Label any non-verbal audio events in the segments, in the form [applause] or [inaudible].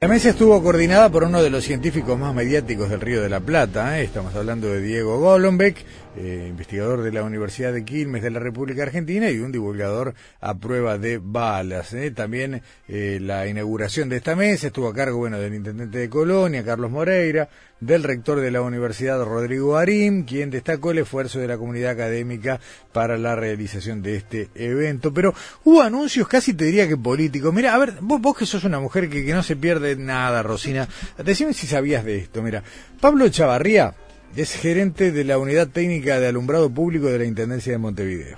La mesa estuvo coordinada por uno de los científicos más mediáticos del Río de la Plata. ¿eh? Estamos hablando de Diego Golombek, eh, investigador de la Universidad de Quilmes de la República Argentina y un divulgador a prueba de balas. ¿eh? También la inauguración de esta mesa estuvo a cargo bueno, del intendente de Colonia, Carlos Moreira, del rector de la Universidad, Rodrigo Arim, quien destacó el esfuerzo de la comunidad académica para la realización de este evento. Pero hubo anuncios casi te diría que políticos. Mira, a ver, vos, que sos una mujer que, que no se pierde nada, Rosina. Decime si sabías de esto. Mira, Pablo Chavarría es gerente de la Unidad Técnica de Alumbrado Público de la Intendencia de Montevideo.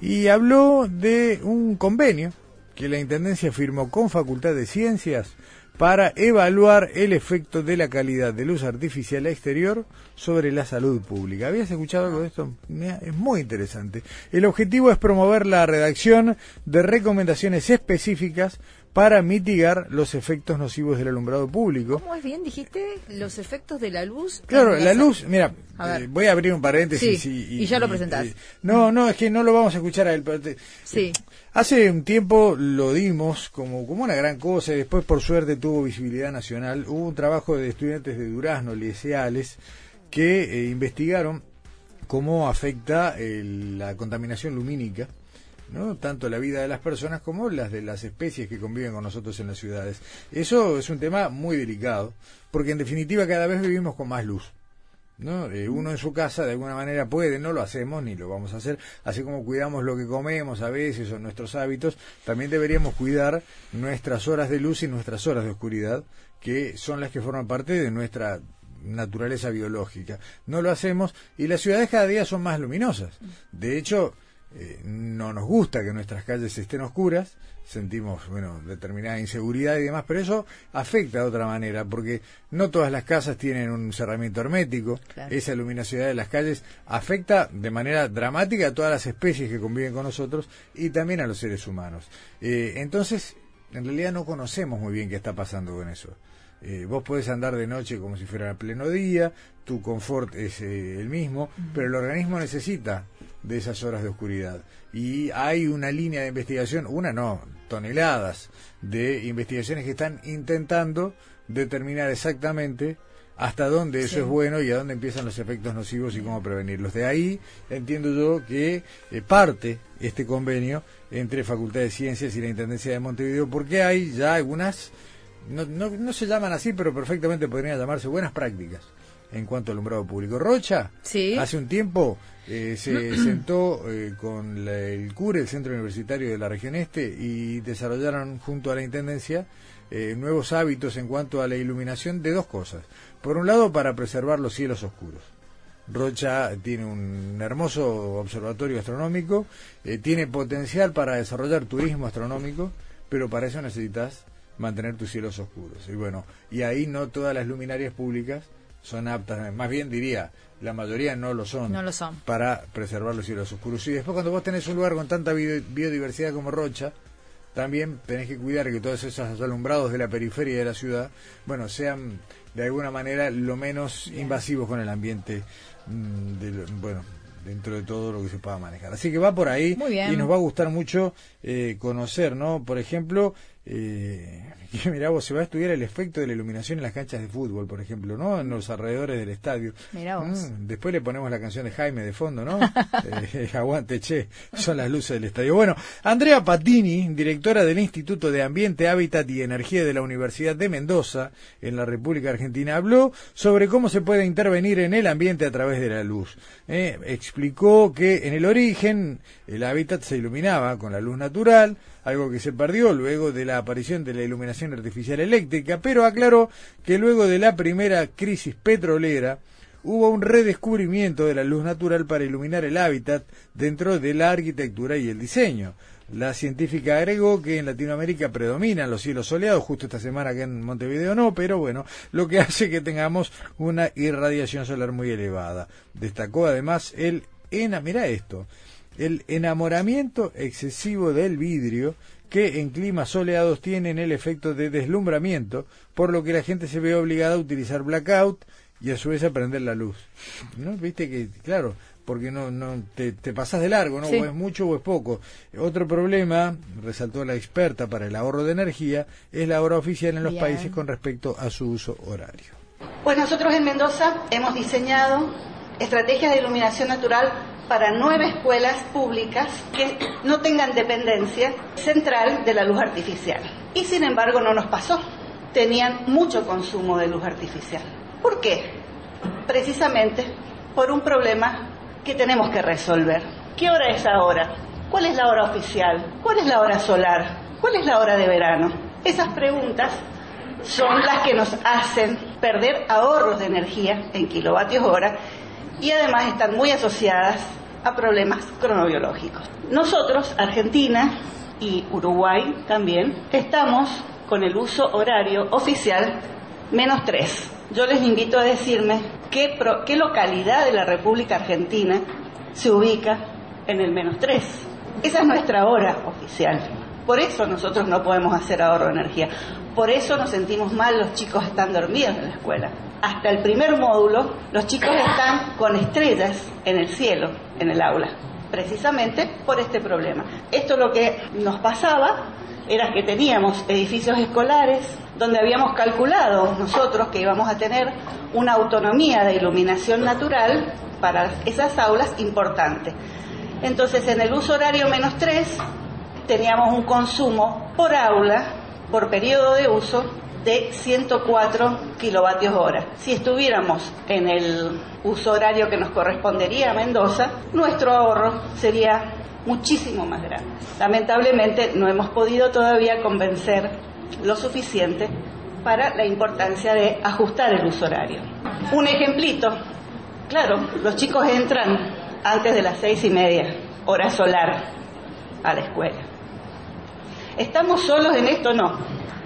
Y habló de un convenio que la Intendencia firmó con Facultad de Ciencias para evaluar el efecto de la calidad de luz artificial exterior sobre la salud pública. ¿Habías escuchado algo de esto? Es muy interesante. El objetivo es promover la redacción de recomendaciones específicas para mitigar los efectos nocivos del alumbrado público. ¿Cómo es bien? Dijiste los efectos de la luz. Claro, la luz, mira, eh, voy a abrir un paréntesis y, ya lo presentás. no, no, es que no lo vamos a escuchar a él. sí. Hace un tiempo lo dimos como, como una gran cosa y después por suerte tuvo visibilidad nacional. Hubo un trabajo de estudiantes de Durazno, liceales, que eh, investigaron cómo afecta la contaminación lumínica ¿no? tanto la vida de las personas como las de las especies que conviven con nosotros en las ciudades. Eso es un tema muy delicado, porque en definitiva cada vez vivimos con más luz. ¿no? Eh, uno en su casa de alguna manera puede, no lo hacemos ni lo vamos a hacer, así como cuidamos lo que comemos a veces o nuestros hábitos, también deberíamos cuidar nuestras horas de luz y nuestras horas de oscuridad, que son las que forman parte de nuestra naturaleza biológica. No lo hacemos y las ciudades cada día son más luminosas. De hecho, eh, no nos gusta que nuestras calles estén oscuras, sentimos, bueno, determinada inseguridad y demás, pero eso afecta de otra manera, porque no todas las casas tienen un cerramiento hermético, esa luminosidad de las calles afecta de manera dramática a todas las especies que conviven con nosotros y también a los seres humanos. Eh, entonces, en realidad no conocemos muy bien qué está pasando con eso. Eh, vos podés andar de noche como si fuera pleno día, tu confort es eh, el mismo, pero el organismo necesita de esas horas de oscuridad. Y hay una línea de investigación, una no, toneladas de investigaciones que están intentando determinar exactamente hasta dónde eso es bueno y a dónde empiezan los efectos nocivos y cómo prevenirlos. De ahí entiendo yo que eh, parte este convenio entre Facultad de Ciencias y la Intendencia de Montevideo, porque hay ya algunas no, no, no se llaman así, pero perfectamente podrían llamarse buenas prácticas en cuanto al alumbrado público. Rocha, hace un tiempo eh, se [clears throat] sentó eh, con el CURE, el Centro Universitario de la Región Este, y desarrollaron junto a la Intendencia eh, nuevos hábitos en cuanto a la iluminación de dos cosas. Por un lado, para preservar los cielos oscuros. Rocha tiene un hermoso observatorio astronómico, tiene potencial para desarrollar turismo astronómico, pero para eso necesitas mantener tus cielos oscuros. Y bueno, y ahí no todas las luminarias públicas son aptas, más bien diría, la mayoría no lo son, no lo son. para preservar los cielos oscuros. Y después cuando vos tenés un lugar con tanta biodiversidad como Rocha, también tenés que cuidar que todos esos alumbrados de la periferia de la ciudad, bueno, sean de alguna manera lo menos invasivos con el ambiente, mm, bueno, dentro de todo lo que se pueda manejar. Así que va por ahí y nos va a gustar mucho eh, conocer, ¿no? Por ejemplo, eh, [laughs] mirá vos, se va a estudiar el efecto de la iluminación en las canchas de fútbol, por ejemplo, ¿no? En los alrededores del estadio. Mm, después le ponemos la canción de Jaime de fondo, ¿no? [laughs] eh, [laughs] aguante, che, son las luces del estadio. Bueno, Andrea Patini, directora del Instituto de Ambiente, Hábitat y Energía de la Universidad de Mendoza, en la República Argentina, habló sobre cómo se puede intervenir en el ambiente a través de la luz. Eh, explicó que en el origen el hábitat se iluminaba con la luz natural, algo que se perdió luego de la aparición de la iluminación artificial eléctrica, pero aclaró que luego de la primera crisis petrolera hubo un redescubrimiento de la luz natural para iluminar el hábitat dentro de la arquitectura y el diseño. La científica agregó que en Latinoamérica predominan los cielos soleados, justo esta semana que en Montevideo no, pero bueno, lo que hace que tengamos una irradiación solar muy elevada. Destacó además el ENA, mira esto, el enamoramiento excesivo del vidrio que en climas soleados tienen el efecto de deslumbramiento, por lo que la gente se ve obligada a utilizar blackout y a su vez a prender la luz. ¿No? Viste que, claro, porque no, no te, te pasás de largo, ¿no? O es mucho o es poco. Otro problema, resaltó la experta para el ahorro de energía, es la hora oficial en los países con respecto a su uso horario. Pues nosotros en Mendoza hemos diseñado estrategias de iluminación natural para nueve escuelas públicas que no tengan dependencia central de la luz artificial. Y sin embargo no nos pasó. Tenían mucho consumo de luz artificial. ¿Por qué? Precisamente por un problema que tenemos que resolver. ¿Qué hora es ahora? ¿Cuál es la hora oficial? ¿Cuál es la hora solar? ¿Cuál es la hora de verano? Esas preguntas son las que nos hacen perder ahorros de energía en kilovatios hora y además están muy asociadas a problemas cronobiológicos. Nosotros, Argentina y Uruguay también, estamos con el uso horario oficial menos 3. Yo les invito a decirme qué, qué localidad de la República Argentina se ubica en el menos 3. Esa es nuestra hora oficial. Por eso nosotros no podemos hacer ahorro de energía. Por eso nos sentimos mal, los chicos están dormidos en la escuela. Hasta el primer módulo, los chicos están con estrellas en el cielo, en el aula, precisamente por este problema. Esto lo que nos pasaba era que teníamos edificios escolares donde habíamos calculado nosotros que íbamos a tener una autonomía de iluminación natural para esas aulas importante. Entonces, en el uso horario menos 3, teníamos un consumo por aula por periodo de uso de 104 kilovatios hora. Si estuviéramos en el uso horario que nos correspondería a Mendoza, nuestro ahorro sería muchísimo más grande. Lamentablemente no hemos podido todavía convencer lo suficiente para la importancia de ajustar el uso horario. Un ejemplito, claro, los chicos entran antes de las seis y media, hora solar, a la escuela. ¿Estamos solos en esto? No.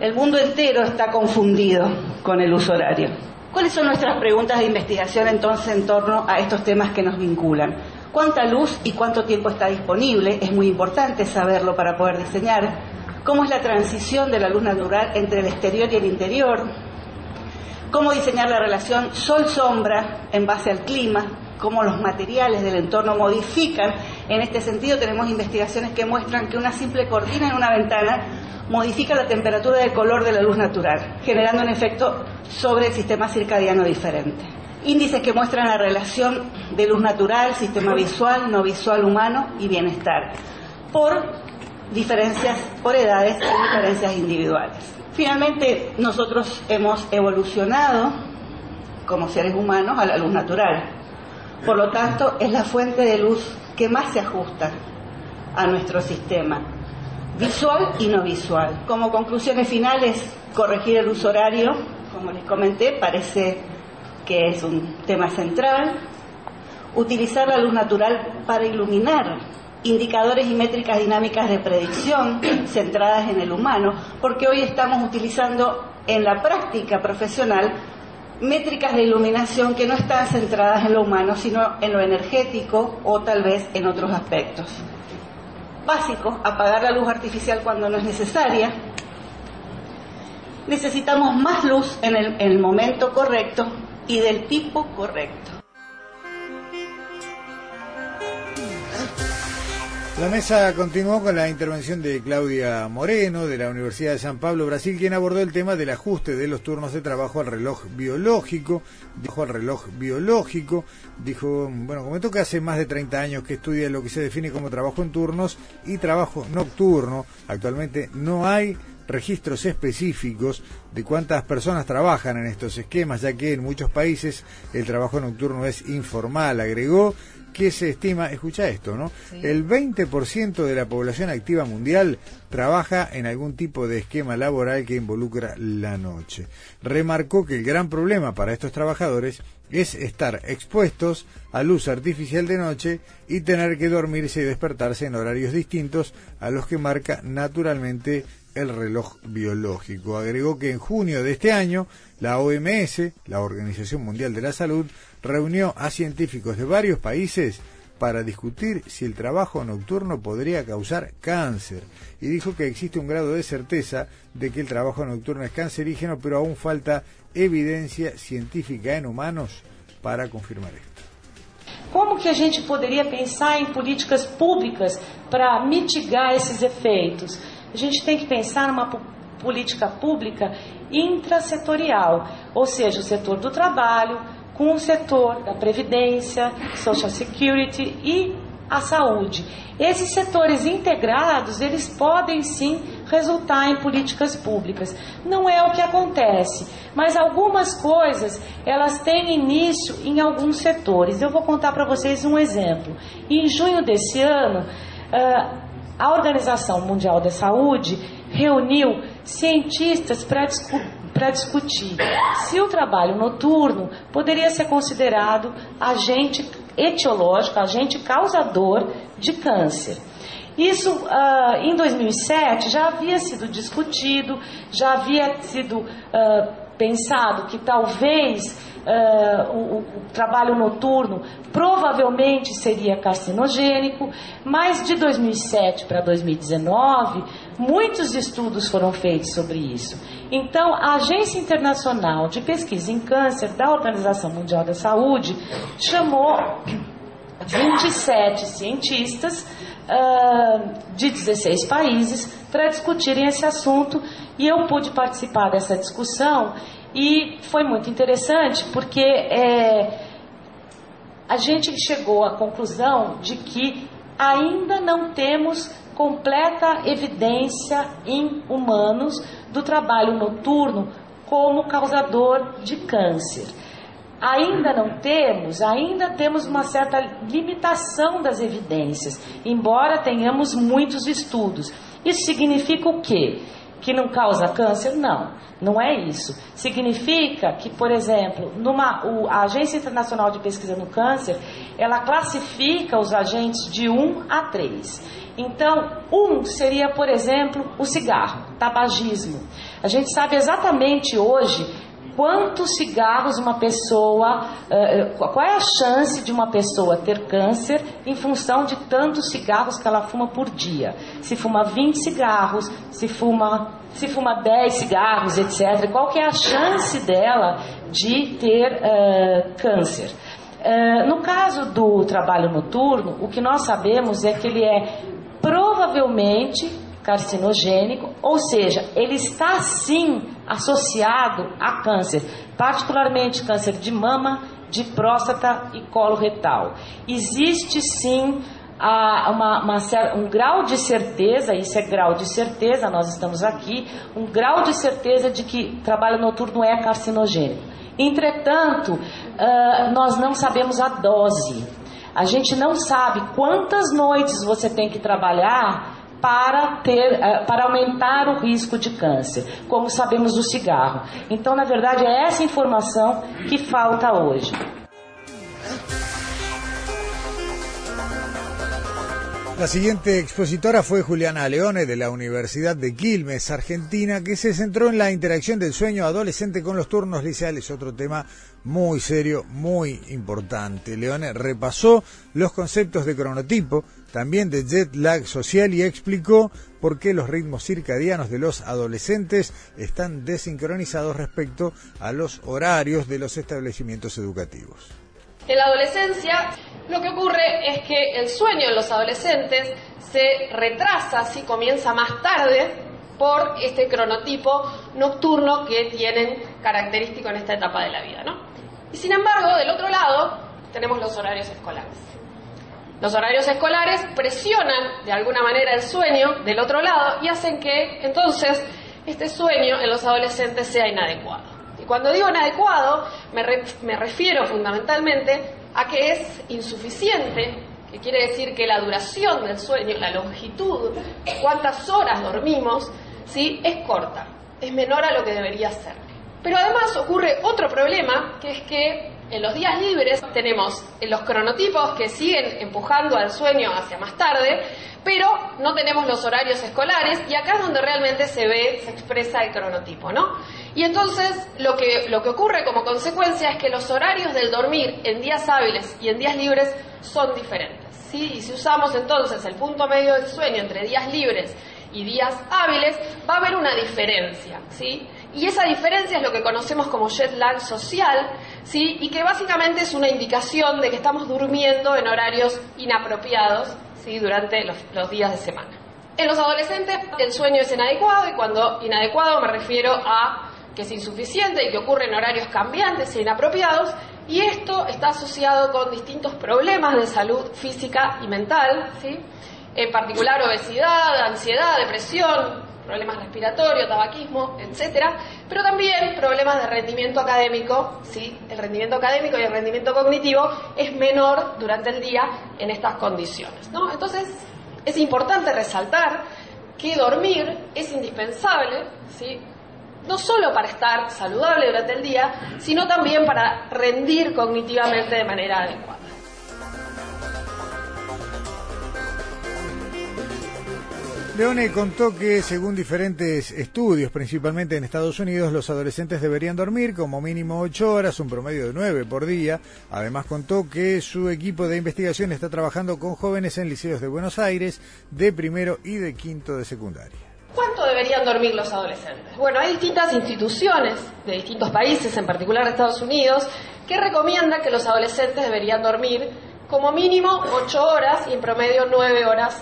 El mundo entero está confundido con el uso horario. ¿Cuáles son nuestras preguntas de investigación entonces en torno a estos temas que nos vinculan? ¿Cuánta luz y cuánto tiempo está disponible? Es muy importante saberlo para poder diseñar. ¿Cómo es la transición de la luz natural entre el exterior y el interior? ¿Cómo diseñar la relación sol-sombra en base al clima? cómo los materiales del entorno modifican. En este sentido tenemos investigaciones que muestran que una simple cortina en una ventana modifica la temperatura del color de la luz natural, generando un efecto sobre el sistema circadiano diferente. Índices que muestran la relación de luz natural, sistema visual, no visual humano y bienestar, por diferencias por edades y diferencias individuales. Finalmente, nosotros hemos evolucionado como seres humanos a la luz natural. Por lo tanto, es la fuente de luz que más se ajusta a nuestro sistema, visual y no visual. Como conclusiones finales, corregir el uso horario, como les comenté, parece que es un tema central. Utilizar la luz natural para iluminar indicadores y métricas dinámicas de predicción [clears throat] centradas en el humano, porque hoy estamos utilizando en la práctica profesional métricas de iluminación que no están centradas en lo humano, sino en lo energético o tal vez en otros aspectos. Básico, apagar la luz artificial cuando no es necesaria. Necesitamos más luz en el, en el momento correcto y del tipo correcto. La mesa continuó con la intervención de Claudia Moreno de la Universidad de San Pablo, Brasil, quien abordó el tema del ajuste de los turnos de trabajo al reloj biológico. Dijo al reloj biológico, dijo, bueno, comentó que hace más de 30 años que estudia lo que se define como trabajo en turnos y trabajo nocturno. Actualmente no hay registros específicos de cuántas personas trabajan en estos esquemas, ya que en muchos países el trabajo nocturno es informal, agregó que se estima, escucha esto, ¿no? El 20% de la población activa mundial trabaja en algún tipo de esquema laboral que involucra la noche. Remarcó que el gran problema para estos trabajadores es estar expuestos a luz artificial de noche y tener que dormirse y despertarse en horarios distintos a los que marca naturalmente el reloj biológico. Agregó que en junio de este año la OMS, la Organización Mundial de la Salud, reunió a científicos de varios países para discutir si el trabajo nocturno podría causar cáncer y dijo que existe un grado de certeza de que el trabajo nocturno es cancerígeno, pero aún falta evidencia científica en humanos para confirmar esto. como que a gente poderia pensar em políticas públicas para mitigar esses efeitos? A gente tem que pensar numa política pública intrasetorial, ou seja, o setor do trabalho com o setor da previdência, social security e a saúde. Esses setores integrados, eles podem sim resultar em políticas públicas. Não é o que acontece, mas algumas coisas, elas têm início em alguns setores. Eu vou contar para vocês um exemplo. Em junho desse ano, ah, a Organização Mundial da Saúde reuniu cientistas para discutir discutir se o trabalho noturno poderia ser considerado agente etiológico, agente causador de câncer. Isso uh, em 2007 já havia sido discutido, já havia sido uh, pensado que talvez uh, o, o, trabalho noturno provavelmente seria carcinogênico, mas de 2007 para 2019 muitos estudos foram feitos sobre isso. Então, a Agência Internacional de Pesquisa em Câncer da Organização Mundial da Saúde chamou 27 cientistas uh, de 16 países para discutirem esse assunto e eu pude participar dessa discussão e foi muito interessante porque é, a gente chegou à conclusão de que ainda não temos completa evidência em humanos do trabalho noturno como causador de câncer. Ainda não temos, ainda temos uma certa limitação das evidências, embora tenhamos muitos estudos. Isso significa o quê? Que não causa câncer? Não, não é isso. Significa que, por exemplo, numa, o, a Agência Internacional de Pesquisa no Câncer, ela classifica os agentes de 1 a 3. Então, um seria, por exemplo, o cigarro, tabagismo. A gente sabe exatamente hoje quantos cigarros uma pessoa, uh, qual é a chance de uma pessoa ter câncer em função de tantos cigarros que ela fuma por dia. Se fuma 20 cigarros, se fuma, se fuma 10 cigarros, etc. Qual que é a chance dela de ter uh, câncer? Uh, no caso do trabalho noturno, o que nós sabemos é que ele é provavelmente carcinogênico, ou seja, ele está sim associado a câncer, particularmente câncer de mama, de próstata e colo retal. Existe sim a, uma, uma, um grau de certeza, isso é grau de certeza, nós estamos aqui, um grau de certeza de que trabalho noturno é carcinogênico. Entretanto, uh, nós não sabemos a dose. A gente não sabe quantas noites você tem que trabalhar para ter, eh, para aumentar o risco de câncer, como sabemos do cigarro. Então, na verdade, é essa informação que falta hoje. La siguiente expositora fue Juliana Leone de la Universidad de Quilmes, Argentina, que se centró en la interacción del sueño adolescente con los turnos liceales, otro tema muy serio, muy importante. Leone repasó los conceptos de cronotipo, también de jet lag social y explicó por qué los ritmos circadianos de los adolescentes están desincronizados respecto a los horarios de los establecimientos educativos. En la adolescencia lo que ocurre es que el sueño en los adolescentes se retrasa, si comienza más tarde, por este cronotipo nocturno que tienen característico en esta etapa de la vida. ¿no? Y sin embargo, del otro lado, tenemos los horarios escolares. Los horarios escolares presionan de alguna manera el sueño del otro lado y hacen que entonces este sueño en los adolescentes sea inadecuado. Cuando digo inadecuado, me, me refiero fundamentalmente a que es insuficiente, que quiere decir que la duración del sueño, la longitud, cuántas horas dormimos, ¿sí? es corta, es menor a lo que debería ser. Pero además ocurre otro problema, que es que en los días libres tenemos los cronotipos que siguen empujando al sueño hacia más tarde, pero no tenemos los horarios escolares y acá es donde realmente se ve, se expresa el cronotipo, ¿no? Y entonces lo que, lo que ocurre como consecuencia es que los horarios del dormir en días hábiles y en días libres son diferentes, ¿sí? Y si usamos entonces el punto medio del sueño entre días libres y días hábiles, va a haber una diferencia, ¿sí? Y esa diferencia es lo que conocemos como jet lag social, ¿sí? y que básicamente es una indicación de que estamos durmiendo en horarios inapropiados ¿sí? durante los, días de semana. En los adolescentes el sueño es inadecuado y cuando inadecuado me refiero a que es insuficiente y que ocurre en horarios cambiantes e inapropiados y esto está asociado con distintos problemas de salud física y mental, ¿sí? en particular obesidad, ansiedad, depresión, problemas respiratorios, tabaquismo, etcétera, pero también problemas de rendimiento académico, ¿sí? El rendimiento académico y el rendimiento cognitivo es menor durante el día en estas condiciones, ¿no? Entonces, es importante resaltar que dormir es indispensable, ¿sí? no solo para estar saludable durante el día, sino también para rendir cognitivamente de manera adecuada. Leone contó que, según diferentes estudios, principalmente en Estados Unidos, los adolescentes deberían dormir como mínimo ocho horas, un promedio de nueve por día. Además contó que su equipo de investigación está trabajando con jóvenes en liceos de Buenos Aires, de primero y de quinto de secundaria. ¿Cuánto deberían dormir los adolescentes? Bueno, hay distintas instituciones de distintos países, en particular Estados Unidos, que recomiendan que los adolescentes deberían dormir como mínimo ocho horas y en promedio nueve horas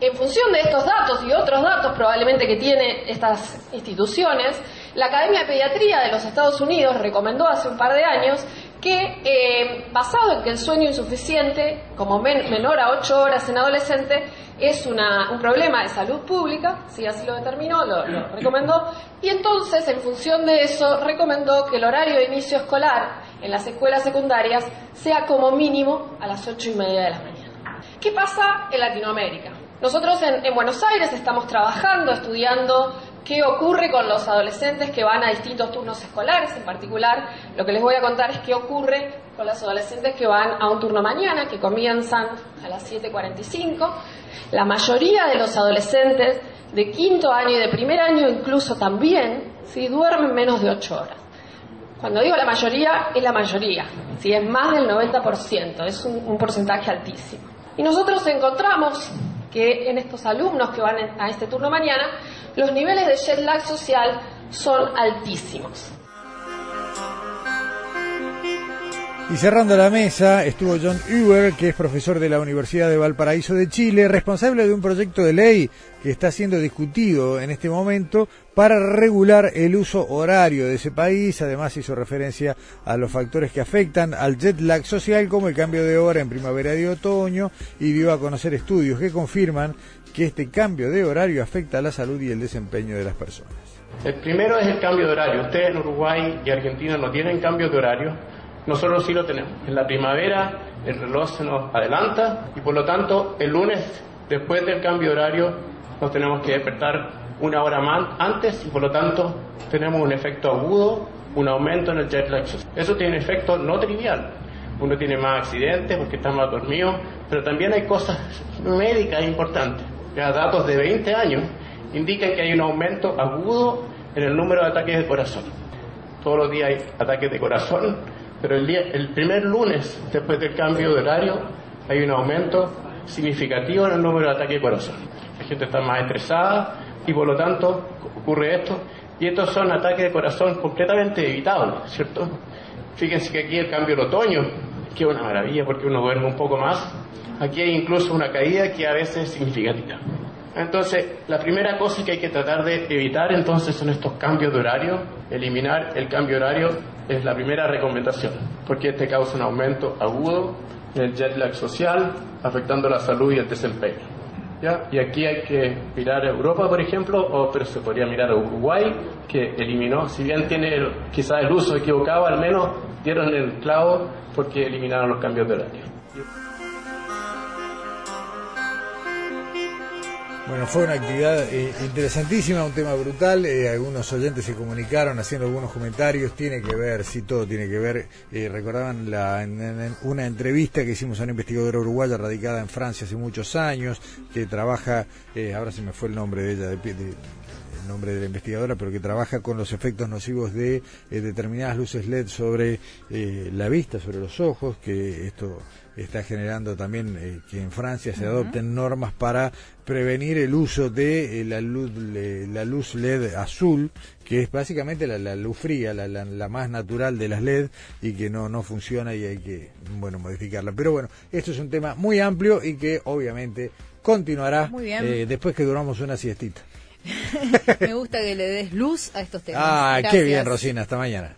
En función de estos datos y otros datos probablemente que tienen estas instituciones, la Academia de Pediatría de los Estados Unidos recomendó hace un par de años que, eh, basado en que el sueño insuficiente, como menor a 8 horas en adolescente, es un problema de salud pública, si así lo determinó, lo, lo, recomendó, y entonces, en función de eso, recomendó que el horario de inicio escolar en las escuelas secundarias sea como mínimo a las 8 y media de la mañana. ¿Qué pasa en Latinoamérica? Nosotros en, Buenos Aires estamos trabajando, estudiando qué ocurre con los adolescentes que van a distintos turnos escolares. En particular, lo que les voy a contar es qué ocurre con los adolescentes que van a un turno mañana, que comienzan a las 7.45. La mayoría de los adolescentes de quinto año y de primer año incluso también, ¿sí? duermen menos de 8 horas. Cuando digo la mayoría, es la mayoría, ¿sí? es más del 90%, es un porcentaje altísimo. Y nosotros encontramos que en estos alumnos que van a este turno mañana, los niveles de jet lag social son altísimos. Y cerrando la mesa estuvo John Uber, que es profesor de la Universidad de Valparaíso de Chile, responsable de un proyecto de ley que está siendo discutido en este momento para regular el uso horario de ese país. Además hizo referencia a los factores que afectan al jet lag social, como el cambio de hora en primavera y otoño, y dio a conocer estudios que confirman que este cambio de horario afecta a la salud y el desempeño de las personas. El primero es el cambio de horario. Ustedes en Uruguay y Argentina no tienen cambio de horario nosotros sí lo tenemos. En la primavera el reloj se nos adelanta y por lo tanto el lunes, después del cambio de horario, nos tenemos que despertar una hora más antes y por lo tanto tenemos un efecto agudo, un aumento en el jet lag. Eso tiene un efecto no trivial. Uno tiene más accidentes porque está más dormido, pero también hay cosas médicas importantes. Ya datos de 20 años indican que hay un aumento agudo en el número de ataques de corazón. Todos los días hay ataques de corazón pero el, día, el primer lunes después del cambio de horario hay un aumento significativo en el número de ataques de corazón. La gente está más estresada y por lo tanto ocurre esto. Y estos son ataques de corazón completamente evitables, ¿cierto? Fíjense que aquí el cambio del otoño, que es una maravilla porque uno duerme un poco más. Aquí hay incluso una caída que a veces es significativa. Entonces, la primera cosa que hay que tratar de evitar entonces son estos cambios de horario, eliminar el cambio de horario es la primera recomendación, porque este causa un aumento agudo en el jet lag social, afectando la salud y el desempeño. ¿Ya? Y aquí hay que mirar a Europa, por ejemplo, o, pero se podría mirar a Uruguay, que eliminó, si bien tiene quizás el uso equivocado, al menos dieron el clavo porque eliminaron los cambios de horario. Bueno, fue una actividad eh, interesantísima, un tema brutal. Eh, algunos oyentes se comunicaron haciendo algunos comentarios. Tiene que ver, sí, todo tiene que ver. Eh, recordaban la, una entrevista que hicimos a una investigadora uruguaya radicada en Francia hace muchos años, que trabaja, ahora se me fue el nombre de ella, de, de nombre de la investigadora, pero que trabaja con los efectos nocivos de determinadas luces LED sobre la vista, sobre los ojos, que esto está generando también eh, que en Francia se adopten normas para prevenir el uso de eh, la, luz, la luz LED azul, que es básicamente la, luz fría, la, la, más natural de las LED y que no, no funciona y hay que bueno modificarla. Pero bueno, esto es un tema muy amplio y que obviamente continuará eh, después que duramos una siestita. [laughs] Me gusta que le des luz a estos temas. Ah, qué bien, Rosina. Hasta mañana.